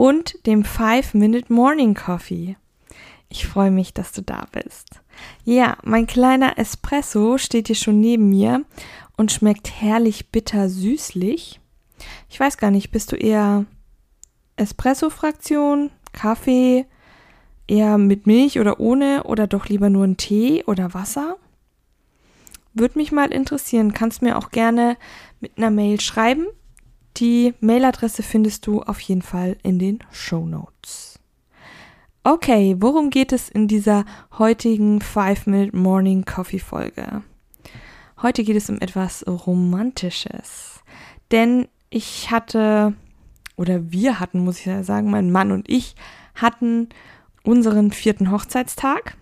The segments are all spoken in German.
und dem 5-Minute Morning Coffee. Ich freue mich, dass du da bist. Ja, mein kleiner Espresso steht hier schon neben mir und schmeckt herrlich bitter süßlich. Ich weiß gar nicht, bist du eher Espresso-Fraktion, Kaffee, eher mit Milch oder ohne oder doch lieber nur einen Tee oder Wasser? Würde mich mal interessieren. Kannst mir auch gerne mit einer Mail schreiben. Die Mailadresse findest du auf jeden Fall in den Show Notes. Okay, worum geht es in dieser heutigen 5-Minute Morning Coffee Folge? Heute geht es um etwas Romantisches. Denn ich hatte, oder wir hatten, muss ich sagen, mein Mann und ich hatten unseren vierten Hochzeitstag.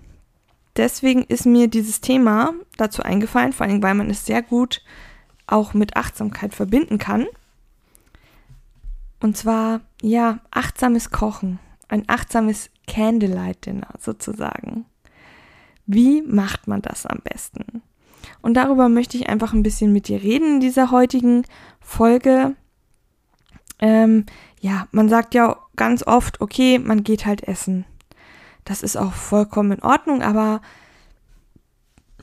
Deswegen ist mir dieses Thema dazu eingefallen, vor allem weil man es sehr gut auch mit Achtsamkeit verbinden kann. Und zwar, ja, achtsames Kochen ein achtsames Candlelight Dinner sozusagen. Wie macht man das am besten? Und darüber möchte ich einfach ein bisschen mit dir reden in dieser heutigen Folge. Ähm, ja, man sagt ja ganz oft, okay, man geht halt essen. Das ist auch vollkommen in Ordnung, aber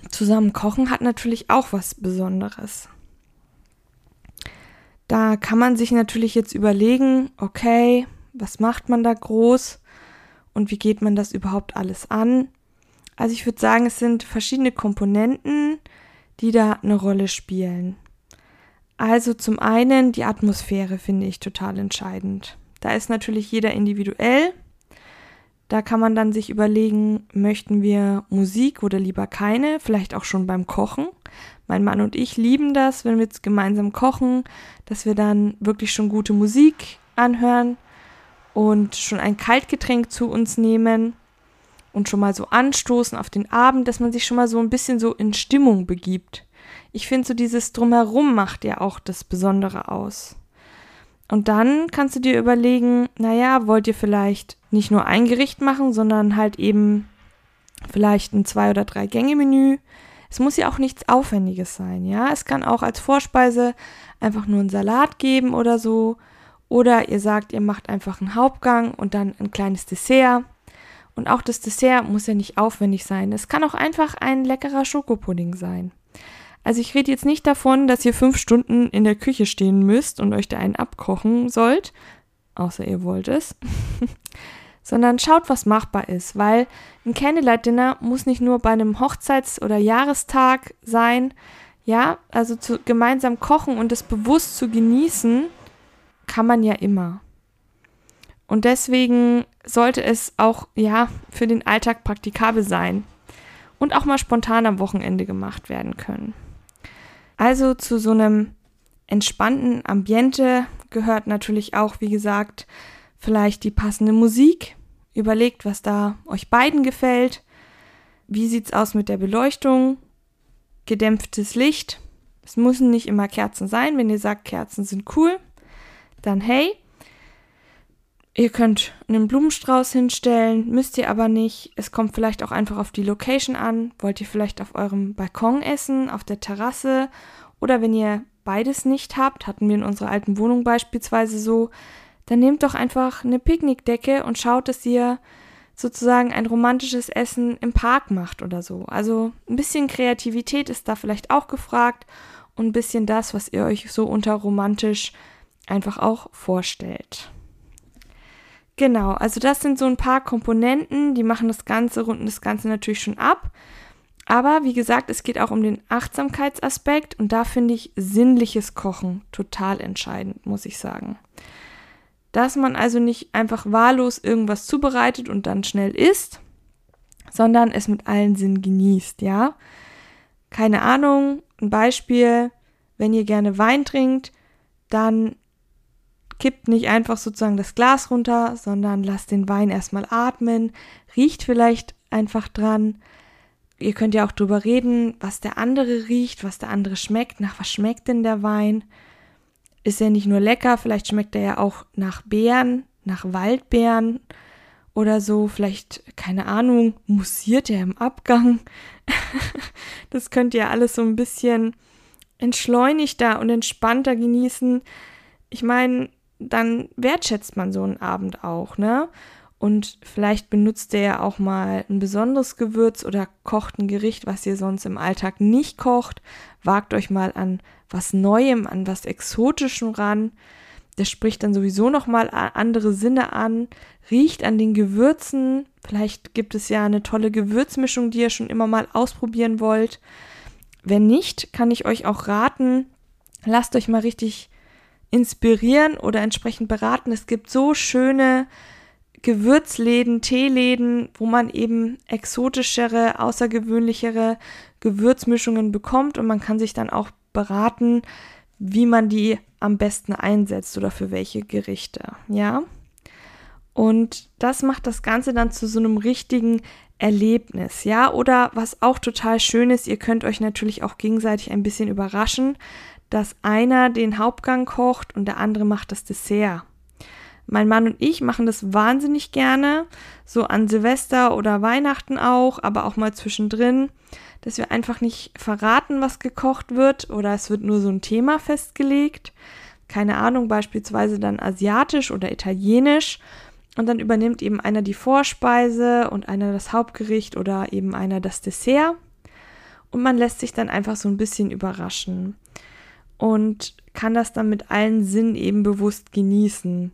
zusammen kochen hat natürlich auch was Besonderes. Da kann man sich natürlich jetzt überlegen, okay, was macht man da groß und wie geht man das überhaupt alles an. Also ich würde sagen, es sind verschiedene Komponenten, die da eine Rolle spielen. Also zum einen die Atmosphäre finde ich total entscheidend. Da ist natürlich jeder individuell. Da kann man dann sich überlegen, möchten wir Musik oder lieber keine, vielleicht auch schon beim Kochen. Mein Mann und ich lieben das, wenn wir jetzt gemeinsam kochen, dass wir dann wirklich schon gute Musik anhören und schon ein Kaltgetränk zu uns nehmen und schon mal so anstoßen auf den Abend, dass man sich schon mal so ein bisschen so in Stimmung begibt. Ich finde so dieses Drumherum macht ja auch das Besondere aus. Und dann kannst du dir überlegen, naja, wollt ihr vielleicht nicht nur ein Gericht machen, sondern halt eben vielleicht ein zwei oder drei Gänge Menü. Es muss ja auch nichts Aufwendiges sein, ja. Es kann auch als Vorspeise einfach nur ein Salat geben oder so oder ihr sagt, ihr macht einfach einen Hauptgang und dann ein kleines Dessert. Und auch das Dessert muss ja nicht aufwendig sein. Es kann auch einfach ein leckerer Schokopudding sein. Also ich rede jetzt nicht davon, dass ihr fünf Stunden in der Küche stehen müsst und euch da einen abkochen sollt, außer ihr wollt es, sondern schaut, was machbar ist, weil ein Candlelight Dinner muss nicht nur bei einem Hochzeits- oder Jahrestag sein, ja, also zu, gemeinsam kochen und es bewusst zu genießen, kann man ja immer. Und deswegen sollte es auch, ja, für den Alltag praktikabel sein und auch mal spontan am Wochenende gemacht werden können. Also zu so einem entspannten Ambiente gehört natürlich auch, wie gesagt, vielleicht die passende Musik. Überlegt, was da euch beiden gefällt. Wie sieht's aus mit der Beleuchtung? Gedämpftes Licht. Es müssen nicht immer Kerzen sein. Wenn ihr sagt, Kerzen sind cool, dann hey, ihr könnt einen Blumenstrauß hinstellen, müsst ihr aber nicht. Es kommt vielleicht auch einfach auf die Location an. Wollt ihr vielleicht auf eurem Balkon essen, auf der Terrasse oder wenn ihr beides nicht habt, hatten wir in unserer alten Wohnung beispielsweise so, dann nehmt doch einfach eine Picknickdecke und schaut, dass ihr sozusagen ein romantisches Essen im Park macht oder so. Also ein bisschen Kreativität ist da vielleicht auch gefragt und ein bisschen das, was ihr euch so unter romantisch einfach auch vorstellt. Genau, also das sind so ein paar Komponenten, die machen das Ganze, runden das Ganze natürlich schon ab. Aber wie gesagt, es geht auch um den Achtsamkeitsaspekt und da finde ich sinnliches Kochen total entscheidend, muss ich sagen. Dass man also nicht einfach wahllos irgendwas zubereitet und dann schnell isst, sondern es mit allen Sinnen genießt, ja? Keine Ahnung, ein Beispiel, wenn ihr gerne Wein trinkt, dann kippt nicht einfach sozusagen das Glas runter, sondern lasst den Wein erstmal atmen, riecht vielleicht einfach dran. Ihr könnt ja auch drüber reden, was der andere riecht, was der andere schmeckt, nach was schmeckt denn der Wein. Ist er nicht nur lecker, vielleicht schmeckt er ja auch nach Beeren, nach Waldbeeren oder so, vielleicht, keine Ahnung, mussiert er im Abgang. das könnt ihr alles so ein bisschen entschleunigter und entspannter genießen. Ich meine, dann wertschätzt man so einen Abend auch, ne? Und vielleicht benutzt ihr ja auch mal ein besonderes Gewürz oder kocht ein Gericht, was ihr sonst im Alltag nicht kocht. Wagt euch mal an was Neuem, an was Exotischem ran. Das spricht dann sowieso nochmal andere Sinne an, riecht an den Gewürzen. Vielleicht gibt es ja eine tolle Gewürzmischung, die ihr schon immer mal ausprobieren wollt. Wenn nicht, kann ich euch auch raten, lasst euch mal richtig inspirieren oder entsprechend beraten. Es gibt so schöne Gewürzläden, Teeläden, wo man eben exotischere, außergewöhnlichere Gewürzmischungen bekommt und man kann sich dann auch beraten, wie man die am besten einsetzt oder für welche Gerichte, ja? Und das macht das Ganze dann zu so einem richtigen Erlebnis, ja? Oder was auch total schön ist, ihr könnt euch natürlich auch gegenseitig ein bisschen überraschen, dass einer den Hauptgang kocht und der andere macht das Dessert. Mein Mann und ich machen das wahnsinnig gerne, so an Silvester oder Weihnachten auch, aber auch mal zwischendrin, dass wir einfach nicht verraten, was gekocht wird oder es wird nur so ein Thema festgelegt. Keine Ahnung, beispielsweise dann asiatisch oder italienisch. Und dann übernimmt eben einer die Vorspeise und einer das Hauptgericht oder eben einer das Dessert. Und man lässt sich dann einfach so ein bisschen überraschen und kann das dann mit allen Sinnen eben bewusst genießen.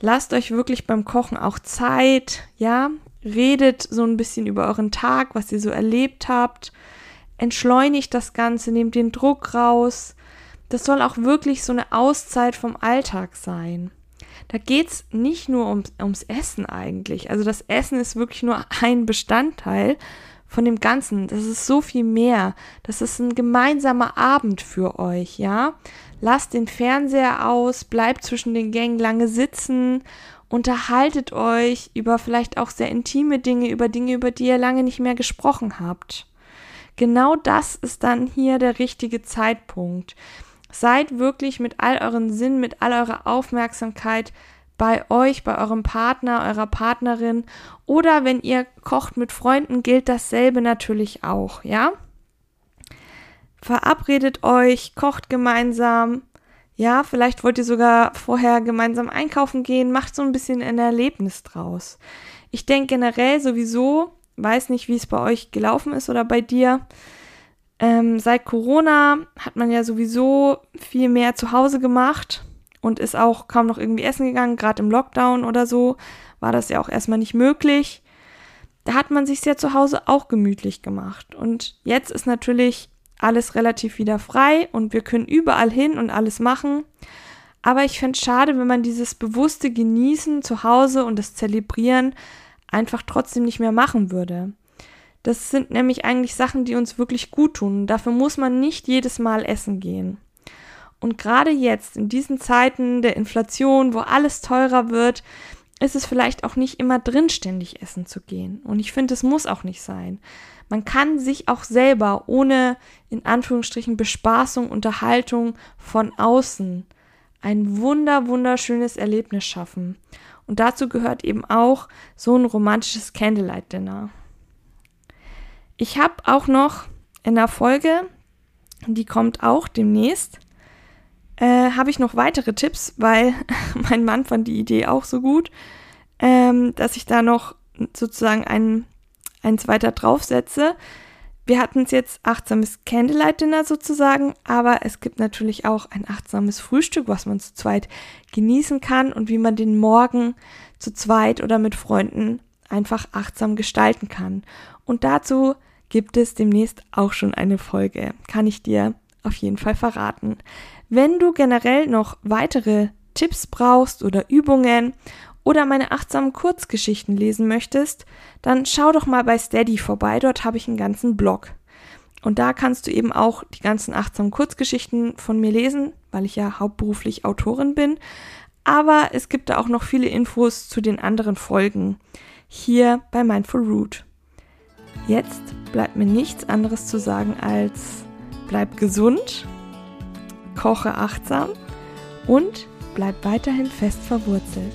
Lasst euch wirklich beim Kochen auch Zeit, ja? Redet so ein bisschen über euren Tag, was ihr so erlebt habt. Entschleunigt das Ganze, nehmt den Druck raus. Das soll auch wirklich so eine Auszeit vom Alltag sein. Da geht es nicht nur ums, ums Essen eigentlich. Also das Essen ist wirklich nur ein Bestandteil von dem Ganzen. Das ist so viel mehr. Das ist ein gemeinsamer Abend für euch, ja? Lasst den Fernseher aus, bleibt zwischen den Gängen lange sitzen, unterhaltet euch über vielleicht auch sehr intime Dinge, über Dinge, über die ihr lange nicht mehr gesprochen habt. Genau das ist dann hier der richtige Zeitpunkt. Seid wirklich mit all euren Sinn, mit all eurer Aufmerksamkeit bei euch, bei eurem Partner, eurer Partnerin oder wenn ihr kocht mit Freunden, gilt dasselbe natürlich auch, ja? Verabredet euch, kocht gemeinsam. Ja, vielleicht wollt ihr sogar vorher gemeinsam einkaufen gehen, macht so ein bisschen ein Erlebnis draus. Ich denke generell sowieso, weiß nicht, wie es bei euch gelaufen ist oder bei dir. Ähm, seit Corona hat man ja sowieso viel mehr zu Hause gemacht und ist auch kaum noch irgendwie essen gegangen, gerade im Lockdown oder so, war das ja auch erstmal nicht möglich. Da hat man sich ja zu Hause auch gemütlich gemacht. Und jetzt ist natürlich alles relativ wieder frei und wir können überall hin und alles machen. Aber ich fände es schade, wenn man dieses bewusste Genießen zu Hause und das Zelebrieren einfach trotzdem nicht mehr machen würde. Das sind nämlich eigentlich Sachen, die uns wirklich gut tun. Dafür muss man nicht jedes Mal essen gehen. Und gerade jetzt, in diesen Zeiten der Inflation, wo alles teurer wird, ist es vielleicht auch nicht immer drin, ständig essen zu gehen. Und ich finde, es muss auch nicht sein. Man kann sich auch selber ohne in Anführungsstrichen Bespaßung, Unterhaltung von außen ein wunder, wunderschönes Erlebnis schaffen. Und dazu gehört eben auch so ein romantisches Candlelight Dinner. Ich habe auch noch in der Folge, die kommt auch demnächst, äh, habe ich noch weitere Tipps, weil mein Mann fand die Idee auch so gut, ähm, dass ich da noch sozusagen einen eins weiter draufsetze. Wir hatten es jetzt achtsames Candlelight Dinner sozusagen, aber es gibt natürlich auch ein achtsames Frühstück, was man zu zweit genießen kann und wie man den Morgen zu zweit oder mit Freunden einfach achtsam gestalten kann. Und dazu gibt es demnächst auch schon eine Folge, kann ich dir auf jeden Fall verraten. Wenn du generell noch weitere Tipps brauchst oder Übungen oder meine achtsamen Kurzgeschichten lesen möchtest, dann schau doch mal bei Steady vorbei. Dort habe ich einen ganzen Blog. Und da kannst du eben auch die ganzen achtsamen Kurzgeschichten von mir lesen, weil ich ja hauptberuflich Autorin bin. Aber es gibt da auch noch viele Infos zu den anderen Folgen hier bei Mindful Root. Jetzt bleibt mir nichts anderes zu sagen als bleib gesund, koche achtsam und bleib weiterhin fest verwurzelt.